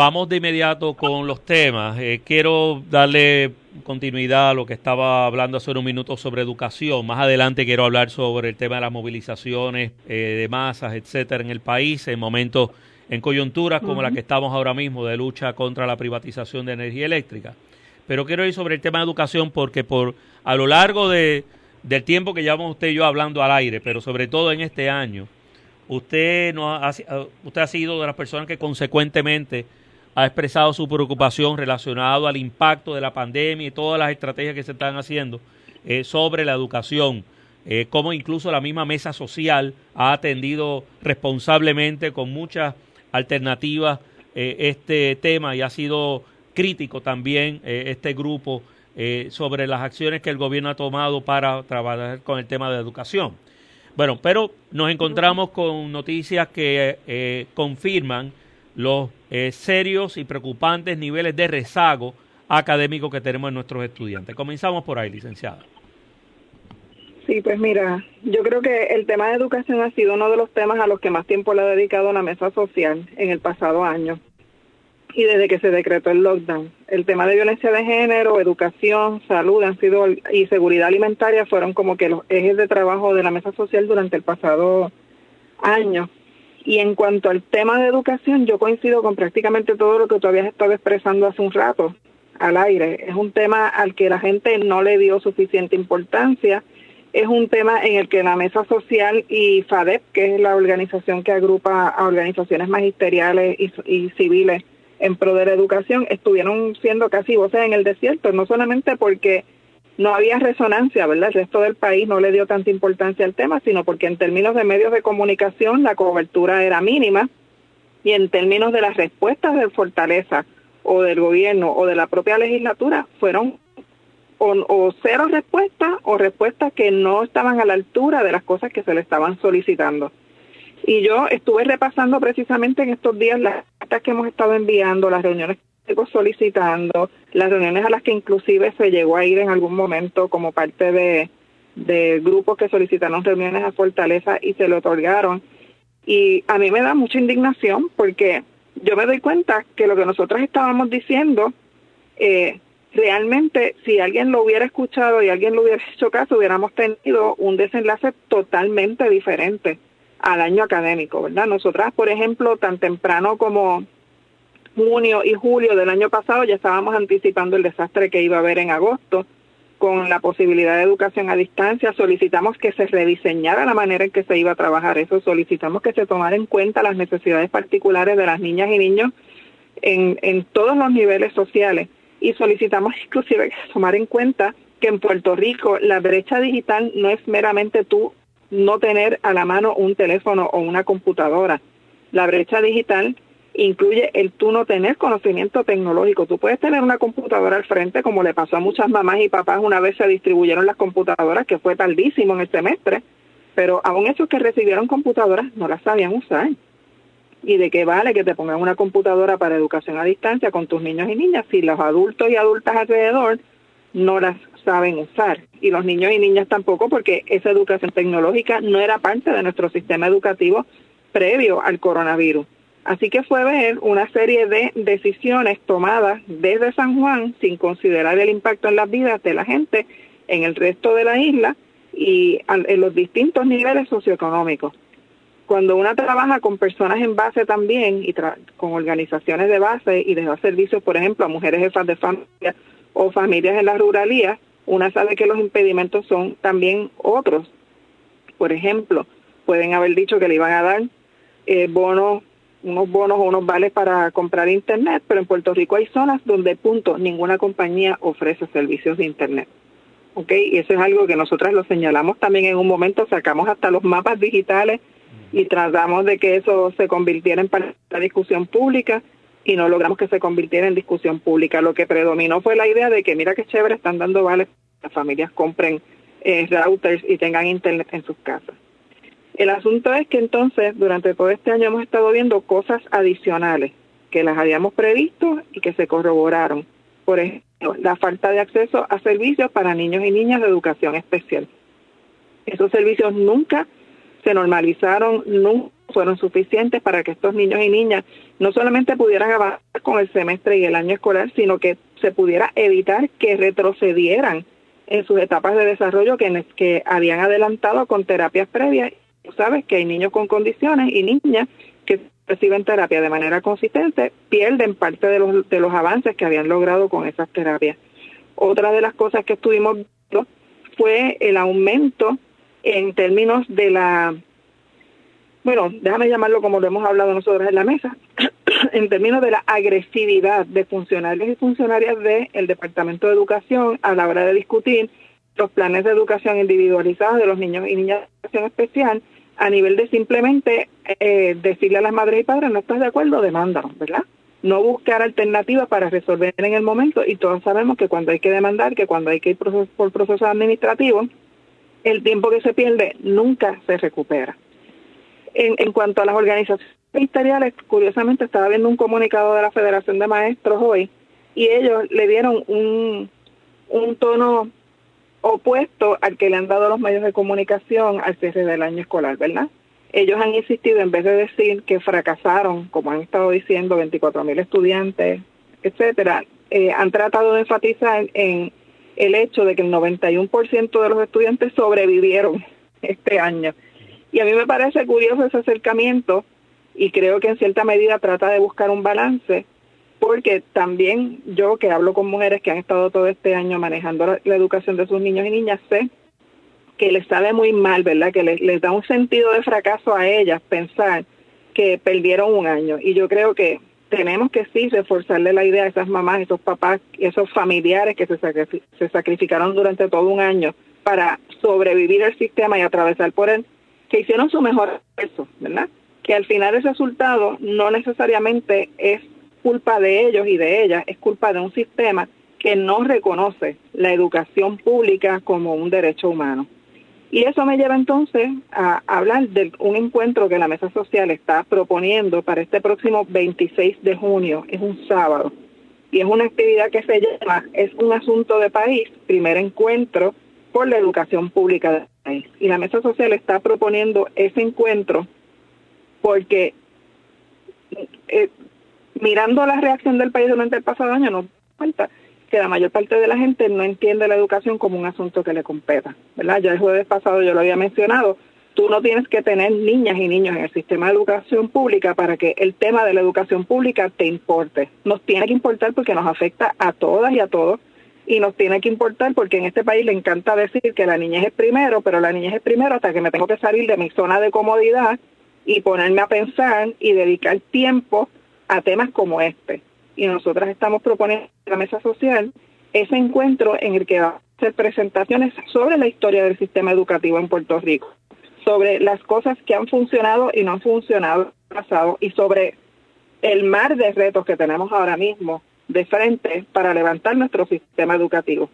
Vamos de inmediato con los temas. Eh, quiero darle continuidad a lo que estaba hablando hace unos minutos sobre educación. Más adelante quiero hablar sobre el tema de las movilizaciones eh, de masas, etcétera, en el país en momentos, en coyunturas como la que estamos ahora mismo de lucha contra la privatización de energía eléctrica. Pero quiero ir sobre el tema de educación porque por a lo largo de, del tiempo que llevamos usted y yo hablando al aire, pero sobre todo en este año, usted no ha, usted ha sido de las personas que consecuentemente ha expresado su preocupación relacionado al impacto de la pandemia y todas las estrategias que se están haciendo eh, sobre la educación, eh, como incluso la misma mesa social ha atendido responsablemente con muchas alternativas eh, este tema y ha sido crítico también este grupo sobre las acciones que el gobierno ha tomado para trabajar con el tema de educación. Bueno, pero nos encontramos con noticias que confirman los eh, serios y preocupantes niveles de rezago académico que tenemos en nuestros estudiantes. Comenzamos por ahí, licenciada. Sí, pues mira, yo creo que el tema de educación ha sido uno de los temas a los que más tiempo le ha dedicado la mesa social en el pasado año y desde que se decretó el lockdown. El tema de violencia de género, educación, salud han sido y seguridad alimentaria fueron como que los ejes de trabajo de la mesa social durante el pasado año. Y en cuanto al tema de educación, yo coincido con prácticamente todo lo que tú habías estado expresando hace un rato al aire. Es un tema al que la gente no le dio suficiente importancia. Es un tema en el que la Mesa Social y FADEP, que es la organización que agrupa a organizaciones magisteriales y, y civiles en pro de la educación, estuvieron siendo casi voces en el desierto, no solamente porque no había resonancia, ¿verdad? El resto del país no le dio tanta importancia al tema, sino porque en términos de medios de comunicación la cobertura era mínima y en términos de las respuestas de Fortaleza o del gobierno o de la propia legislatura fueron o, cero respuestas o respuestas que no estaban a la altura de las cosas que se le estaban solicitando. Y yo estuve repasando precisamente en estos días las cartas que hemos estado enviando, las reuniones solicitando, las reuniones a las que inclusive se llegó a ir en algún momento como parte de, de grupos que solicitaron reuniones a Fortaleza y se le otorgaron. Y a mí me da mucha indignación porque yo me doy cuenta que lo que nosotros estábamos diciendo, eh, realmente si alguien lo hubiera escuchado y alguien lo hubiera hecho caso, hubiéramos tenido un desenlace totalmente diferente al año académico, ¿verdad? Nosotras, por ejemplo, tan temprano como junio y julio del año pasado ya estábamos anticipando el desastre que iba a haber en agosto. Con la posibilidad de educación a distancia, solicitamos que se rediseñara la manera en que se iba a trabajar eso, solicitamos que se tomara en cuenta las necesidades particulares de las niñas y niños en, en todos los niveles sociales. Y solicitamos inclusive que se tomara en cuenta que en Puerto Rico la brecha digital no es meramente tú no tener a la mano un teléfono o una computadora. La brecha digital incluye el tú no tener conocimiento tecnológico. Tú puedes tener una computadora al frente, como le pasó a muchas mamás y papás una vez se distribuyeron las computadoras, que fue tardísimo en el semestre, pero aún esos que recibieron computadoras no las sabían usar. ¿Y de qué vale que te pongan una computadora para educación a distancia con tus niños y niñas si los adultos y adultas alrededor no las saben usar? Y los niños y niñas tampoco, porque esa educación tecnológica no era parte de nuestro sistema educativo previo al coronavirus. Así que fue ver una serie de decisiones tomadas desde San Juan sin considerar el impacto en las vidas de la gente en el resto de la isla y en los distintos niveles socioeconómicos. Cuando una trabaja con personas en base también y con organizaciones de base y les da servicios, por ejemplo, a mujeres jefas de familia o familias en la ruralía, una sabe que los impedimentos son también otros. Por ejemplo, pueden haber dicho que le iban a dar eh, bonos unos bonos o unos vales para comprar internet, pero en Puerto Rico hay zonas donde, punto, ninguna compañía ofrece servicios de internet. ¿Ok? Y eso es algo que nosotras lo señalamos también en un momento, sacamos hasta los mapas digitales y tratamos de que eso se convirtiera en parte de la discusión pública y no logramos que se convirtiera en discusión pública. Lo que predominó fue la idea de que mira qué chévere están dando vales, las familias compren eh, routers y tengan internet en sus casas. El asunto es que entonces durante todo este año hemos estado viendo cosas adicionales que las habíamos previsto y que se corroboraron. Por ejemplo, la falta de acceso a servicios para niños y niñas de educación especial. Esos servicios nunca se normalizaron, nunca fueron suficientes para que estos niños y niñas no solamente pudieran avanzar con el semestre y el año escolar, sino que se pudiera evitar que retrocedieran en sus etapas de desarrollo que, que habían adelantado con terapias previas. Sabes que hay niños con condiciones y niñas que reciben terapia de manera consistente pierden parte de los, de los avances que habían logrado con esas terapias. Otra de las cosas que estuvimos viendo fue el aumento en términos de la, bueno, déjame llamarlo como lo hemos hablado nosotros en la mesa, en términos de la agresividad de funcionarios y funcionarias del Departamento de Educación a la hora de discutir los planes de educación individualizados de los niños y niñas de educación especial a nivel de simplemente eh, decirle a las madres y padres no estás de acuerdo, demándanos, ¿verdad? No buscar alternativas para resolver en el momento y todos sabemos que cuando hay que demandar, que cuando hay que ir por procesos administrativos, el tiempo que se pierde nunca se recupera. En, en cuanto a las organizaciones ministeriales, curiosamente estaba viendo un comunicado de la Federación de Maestros hoy y ellos le dieron un, un tono opuesto al que le han dado los medios de comunicación al cierre del año escolar, ¿verdad? Ellos han insistido, en vez de decir que fracasaron, como han estado diciendo, 24 mil estudiantes, etcétera, eh, han tratado de enfatizar en el hecho de que el 91% de los estudiantes sobrevivieron este año. Y a mí me parece curioso ese acercamiento y creo que en cierta medida trata de buscar un balance, porque también yo que hablo con mujeres que han estado todo este año manejando la, educación de sus niños y niñas, sé que les sabe muy mal, ¿verdad? Que les, da un sentido de fracaso a ellas pensar que perdieron un año. Y yo creo que tenemos que sí reforzarle la idea a esas mamás, esos papás, esos familiares que se, se sacrificaron durante todo un año para sobrevivir el sistema y atravesar por él, que hicieron su mejor esfuerzo, ¿verdad? Que al final el resultado no necesariamente es culpa de ellos y de ellas, es culpa de un sistema que no reconoce la educación pública como un derecho humano. Y eso me lleva entonces a hablar de un encuentro que la Mesa Social está proponiendo para este próximo 26 de junio, es un sábado, y es una actividad que se llama Es un asunto de país, primer encuentro por la educación pública del país. Y la Mesa Social está proponiendo ese encuentro porque eh, mirando la reacción del país durante el pasado año, no falta que la mayor parte de la gente no entiende la educación como un asunto que le competa, ¿verdad? Ya el jueves pasado yo lo había mencionado, tú no tienes que tener niñas y niños en el sistema de educación pública para que el tema de la educación pública te importe. Nos tiene que importar porque nos afecta a todas y a todos y nos tiene que importar porque en este país le encanta decir que la niñez es primero, pero la niñez es primero hasta que me tengo que salir de mi zona de comodidad y ponerme a pensar y dedicar tiempo a temas como este y nosotras estamos proponiendo en la mesa social ese encuentro en el que va a hacer presentaciones sobre la historia del sistema educativo en Puerto Rico, sobre las cosas que han funcionado y no han funcionado en el pasado y sobre el mar de retos que tenemos ahora mismo de frente para levantar nuestro sistema educativo.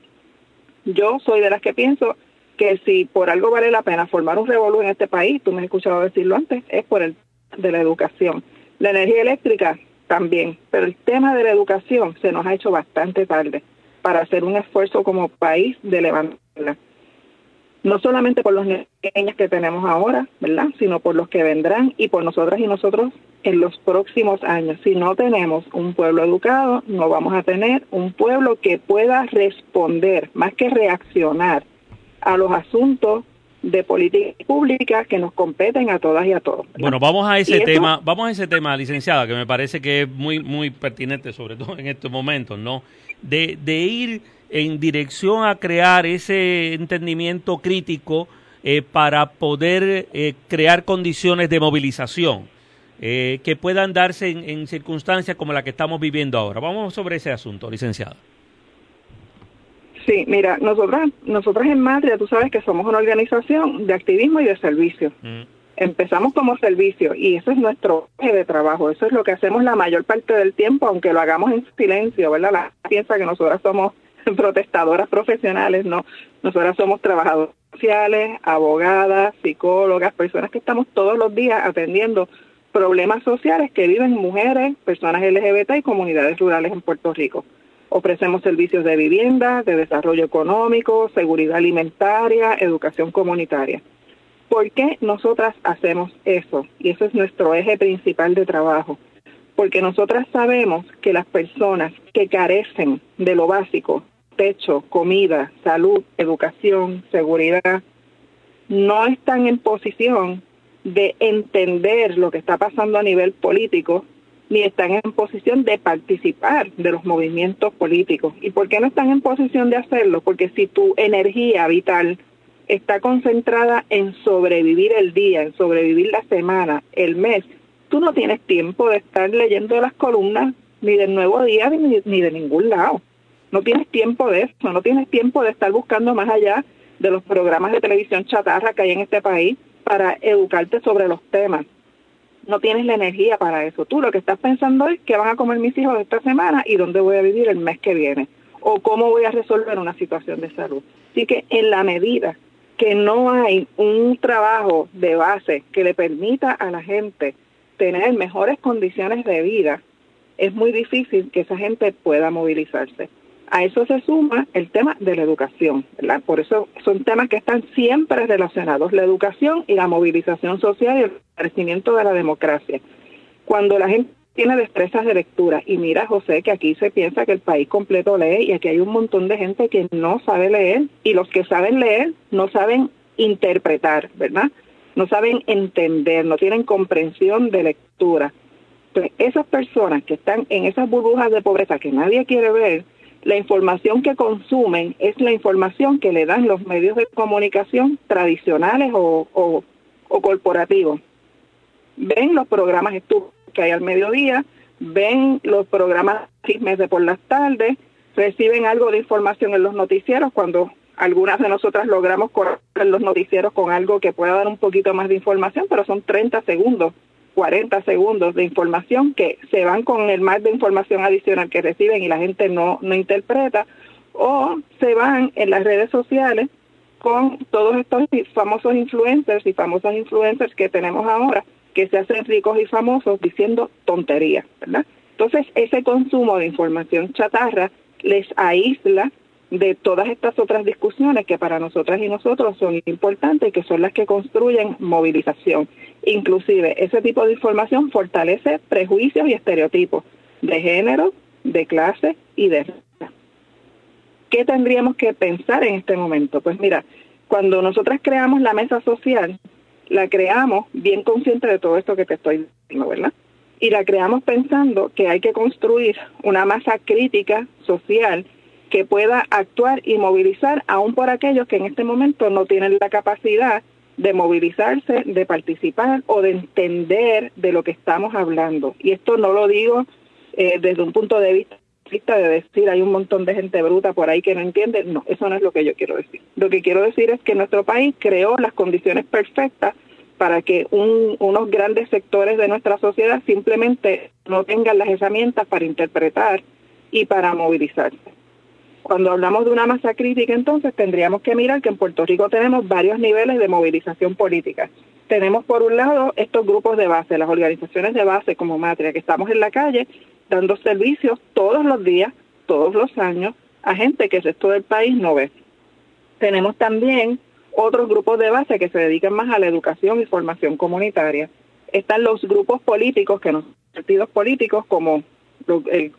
Yo soy de las que pienso que si por algo vale la pena formar un revolú en este país, tú me has escuchado decirlo antes, es por el de la educación. La energía eléctrica también, pero el tema de la educación se nos ha hecho bastante tarde para hacer un esfuerzo como país de levantarla. No solamente por los niños que tenemos ahora, ¿verdad? Sino por los que vendrán y por nosotras y nosotros en los próximos años. Si no tenemos un pueblo educado, no vamos a tener un pueblo que pueda responder, más que reaccionar a los asuntos de política pública que nos competen a todas y a todos. Bueno, vamos a ese tema, vamos a ese tema, licenciada, que me parece que es muy muy pertinente, sobre todo en estos momentos, ¿no? De, de ir en dirección a crear ese entendimiento crítico eh, para poder eh, crear condiciones de movilización eh, que puedan darse en, en circunstancias como la que estamos viviendo ahora. Vamos sobre ese asunto, licenciada. Sí, mira, nosotras, nosotras en Matria, tú sabes que somos una organización de activismo y de servicio. Mm. Empezamos como servicio y eso es nuestro eje de trabajo, eso es lo que hacemos la mayor parte del tiempo, aunque lo hagamos en silencio, ¿verdad? La piensa que nosotras somos protestadoras profesionales, no, nosotras somos trabajadoras sociales, abogadas, psicólogas, personas que estamos todos los días atendiendo problemas sociales que viven mujeres, personas LGBT y comunidades rurales en Puerto Rico. Ofrecemos servicios de vivienda, de desarrollo económico, seguridad alimentaria, educación comunitaria. ¿Por qué nosotras hacemos eso? Y eso es nuestro eje principal de trabajo. Porque nosotras sabemos que las personas que carecen de lo básico, techo, comida, salud, educación, seguridad, no están en posición de entender lo que está pasando a nivel político, ni están en posición de participar de los movimientos políticos. ¿Y por qué no están en posición de hacerlo? Porque si tu energía vital está concentrada en sobrevivir el día, en sobrevivir la semana, el mes, tú no tienes tiempo de estar leyendo las columnas ni del nuevo día ni, ni de ningún lado. No tienes tiempo de eso, no tienes tiempo de estar buscando más allá de los programas de televisión chatarra que hay en este país para educarte sobre los temas. No tienes la energía para eso. Tú lo que estás pensando es qué van a comer mis hijos esta semana y dónde voy a vivir el mes que viene o cómo voy a resolver una situación de salud. Así que en la medida que no hay un trabajo de base que le permita a la gente tener mejores condiciones de vida, es muy difícil que esa gente pueda movilizarse. A eso se suma el tema de la educación, ¿verdad? Por eso son temas que están siempre relacionados, la educación y la movilización social y el crecimiento de la democracia. Cuando la gente tiene destrezas de lectura y mira, José, que aquí se piensa que el país completo lee y aquí hay un montón de gente que no sabe leer y los que saben leer no saben interpretar, ¿verdad? No saben entender, no tienen comprensión de lectura. Entonces, esas personas que están en esas burbujas de pobreza que nadie quiere ver, la información que consumen es la información que le dan los medios de comunicación tradicionales o, corporativos. Ven los programas estúpidos que hay al mediodía, ven los programas chismes de por las tardes, reciben algo de información en los noticieros cuando algunas de nosotras logramos correr los noticieros con algo que pueda dar un poquito más de información, pero son 30 segundos 40 segundos de información que se van con el mar de información adicional que reciben y la gente no, no interpreta, o se van en las redes sociales con todos estos famosos influencers y famosos influencers que tenemos ahora, que se hacen ricos y famosos diciendo tonterías, ¿verdad? Entonces, ese consumo de información chatarra les aísla de todas estas otras discusiones que para nosotras y nosotros son importantes y que son las que construyen movilización. Inclusive ese tipo de información fortalece prejuicios y estereotipos de género, de clase y de raza. ¿Qué tendríamos que pensar en este momento? Pues mira, cuando nosotras creamos la mesa social, la creamos bien consciente de todo esto que te estoy diciendo, ¿verdad? Y la creamos pensando que hay que construir una masa crítica social que pueda actuar y movilizar aún por aquellos que en este momento no tienen la capacidad de movilizarse, de participar o de entender de lo que estamos hablando. Y esto no lo digo eh, desde un punto de vista de decir hay un montón de gente bruta por ahí que no entiende. No, eso no es lo que yo quiero decir. Lo que quiero decir es que nuestro país creó las condiciones perfectas para que unos grandes sectores de nuestra sociedad simplemente no tengan las herramientas para interpretar y para movilizarse. Cuando hablamos de una masa crítica, entonces tendríamos que mirar que en Puerto Rico tenemos varios niveles de movilización política. Tenemos por un lado estos grupos de base, las organizaciones de base como Matria, que estamos en la calle dando servicios todos los días, todos los años, a gente que el resto del país no ve. Tenemos también otros grupos de base que se dedican más a la educación y formación comunitaria. Están los grupos políticos, que no partidos políticos como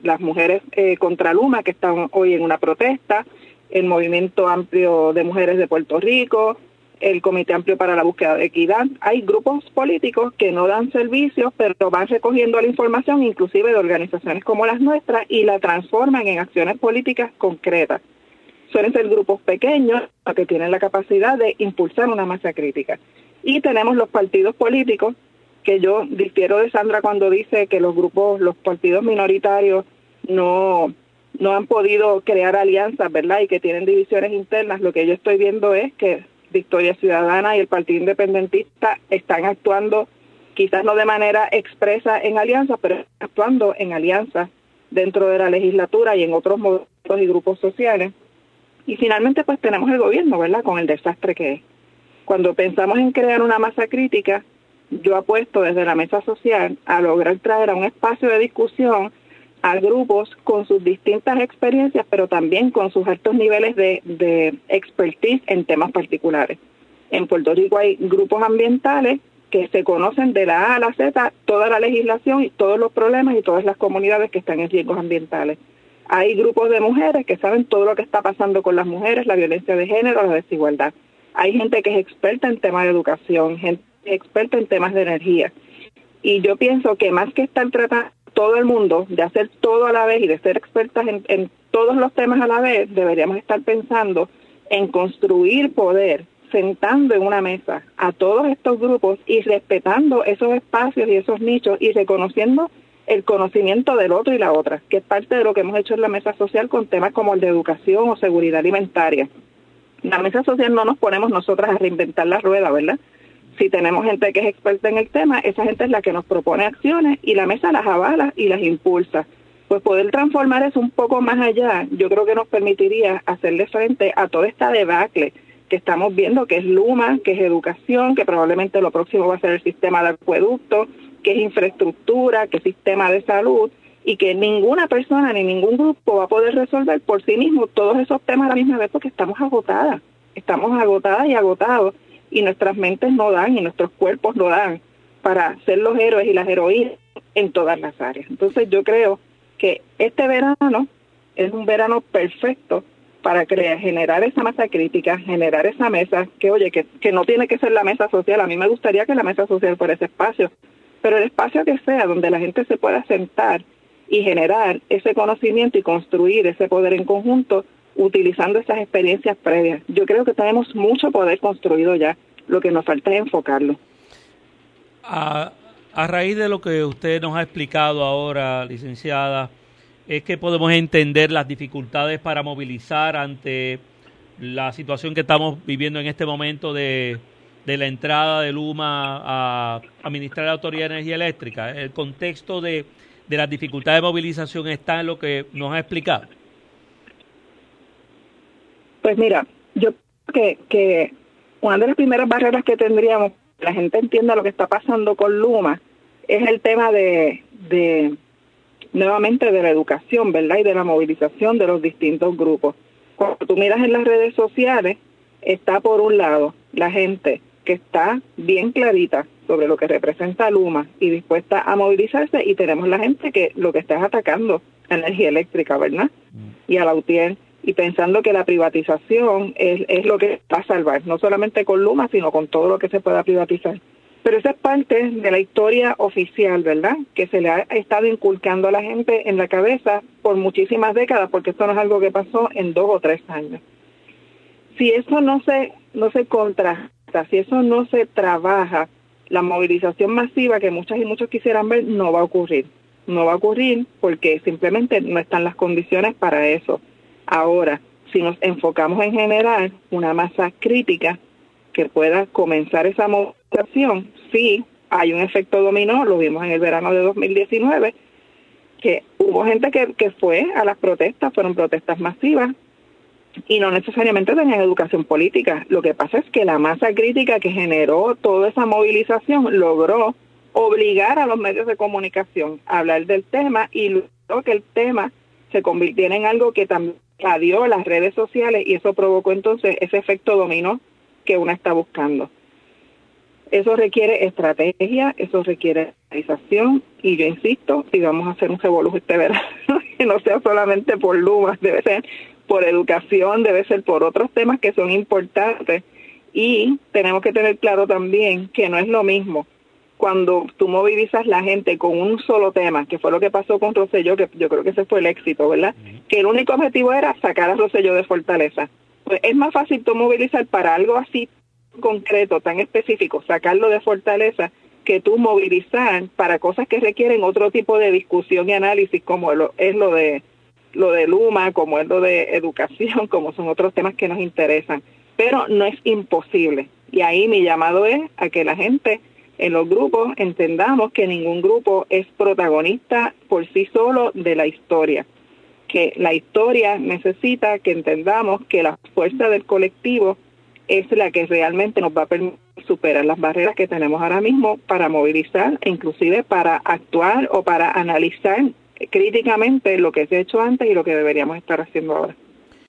las mujeres eh, contra Luma que están hoy en una protesta, el Movimiento Amplio de Mujeres de Puerto Rico, el Comité Amplio para la Búsqueda de Equidad. Hay grupos políticos que no dan servicios, pero van recogiendo la información, inclusive de organizaciones como las nuestras, y la transforman en acciones políticas concretas. Suelen ser grupos pequeños que tienen la capacidad de impulsar una masa crítica. Y tenemos los partidos políticos que yo difiero de Sandra cuando dice que los grupos, los partidos minoritarios no, no han podido crear alianzas, ¿verdad? Y que tienen divisiones internas. Lo que yo estoy viendo es que Victoria Ciudadana y el Partido Independentista están actuando quizás no de manera expresa en alianzas, pero actuando en alianzas dentro de la legislatura y en otros movimientos y grupos sociales. Y finalmente pues tenemos el gobierno, ¿verdad? Con el desastre que es. Cuando pensamos en crear una masa crítica, yo apuesto desde la mesa social a lograr traer a un espacio de discusión a grupos con sus distintas experiencias, pero también con sus altos niveles de, de expertise en temas particulares. En Puerto Rico hay grupos ambientales que se conocen de la A a la Z toda la legislación y todos los problemas y todas las comunidades que están en riesgos ambientales. Hay grupos de mujeres que saben todo lo que está pasando con las mujeres, la violencia de género, la desigualdad. Hay gente que es experta en temas de educación, gente experta en temas de energía. Y yo pienso que más que estar tratando todo el mundo de hacer todo a la vez y de ser expertas en todos los temas a la vez, deberíamos estar pensando en construir poder sentando en una mesa a todos estos grupos y respetando esos espacios y esos nichos y reconociendo el conocimiento del otro y la otra, que es parte de lo que hemos hecho en la mesa social con temas como el de educación o seguridad alimentaria. La mesa social no nos ponemos nosotras a reinventar la rueda, ¿verdad? Si tenemos gente que es experta en el tema, esa gente es la que nos propone acciones y la mesa las avala y las impulsa. Pues poder transformar eso un poco más allá, yo creo que nos permitiría hacerle frente a toda esta debacle que estamos viendo, que es Luma, que es educación, que probablemente lo próximo va a ser el sistema de acueducto, que es infraestructura, que es sistema de salud, y que ninguna persona ni ningún grupo va a poder resolver por sí mismo todos esos temas a la misma vez porque estamos agotadas, estamos agotadas y agotados, y nuestras mentes no dan y nuestros cuerpos no dan para ser los héroes y las heroínas en todas las áreas. Entonces yo creo que este verano es un verano perfecto para crear, generar esa masa crítica, generar esa mesa, que oye, que, que no tiene que ser la mesa social, a mí me gustaría que la mesa social fuera ese espacio, pero el espacio que sea donde la gente se pueda sentar y generar ese conocimiento y construir ese poder en conjunto utilizando esas experiencias previas. Yo creo que tenemos mucho poder construido ya, lo que nos falta es enfocarlo. A, a raíz de lo que usted nos ha explicado ahora, licenciada, es que podemos entender las dificultades para movilizar ante la situación que estamos viviendo en este momento de, la entrada de Luma a administrar la Autoridad de Energía Eléctrica. El contexto de, de las dificultades de movilización está en lo que nos ha explicado. Pues mira, yo creo que, que una de las primeras barreras que tendríamos, que la gente entienda lo que está pasando con Luma, es el tema de nuevamente de la educación, ¿verdad? Y de la movilización de los distintos grupos. Cuando tú miras en las redes sociales, está por un lado la gente que está bien clarita sobre lo que representa Luma y dispuesta a movilizarse y tenemos la gente que lo que está es atacando a energía eléctrica, ¿verdad? Mm. Y a la UTIER y pensando que la privatización es, es lo que va a salvar, no solamente con Luma, sino con todo lo que se pueda privatizar. Pero esa es parte de la historia oficial, ¿verdad? Que se le ha estado inculcando a la gente en la cabeza por muchísimas décadas, porque esto no es algo que pasó en dos o tres años. Si eso no se, no se contrasta, si eso no se trabaja, la movilización masiva que muchas y muchos quisieran ver no va a ocurrir. No va a ocurrir porque simplemente no están las condiciones para eso. Ahora, si nos enfocamos en generar una masa crítica que pueda comenzar esa movilización, sí hay un efecto dominó, lo vimos en el verano de 2019, que hubo gente que, que fue a las protestas, fueron protestas masivas y no necesariamente tenían educación política. Lo que pasa es que la masa crítica que generó toda esa movilización logró obligar a los medios de comunicación a hablar del tema y logró que el tema se convirtiera en algo que también invadió las redes sociales y eso provocó entonces ese efecto dominó que uno está buscando. Eso requiere estrategia, eso requiere realización y yo insisto, si vamos a hacer un revolujo este verano, que no sea solamente por Luma, debe ser por educación, debe ser por otros temas que son importantes y tenemos que tener claro también que no es lo mismo cuando tú movilizas la gente con un solo tema, que fue lo que pasó con Rosselló, que yo creo que ese fue el éxito, ¿verdad? Que el único objetivo era sacar a Rosselló de Fortaleza pues es más fácil tú movilizar para algo así concreto, tan específico, sacarlo de fortaleza, que tú movilizar para cosas que requieren otro tipo de discusión y análisis, como es lo de lo de Luma, como es lo de educación, como son otros temas que nos interesan. Pero no es imposible. Y ahí mi llamado es a que la gente en los grupos entendamos que ningún grupo es protagonista por sí solo de la historia que la historia necesita que entendamos que la fuerza del colectivo es la que realmente nos va a permitir superar las barreras que tenemos ahora mismo para movilizar e inclusive para actuar o para analizar críticamente lo que se ha hecho antes y lo que deberíamos estar haciendo ahora.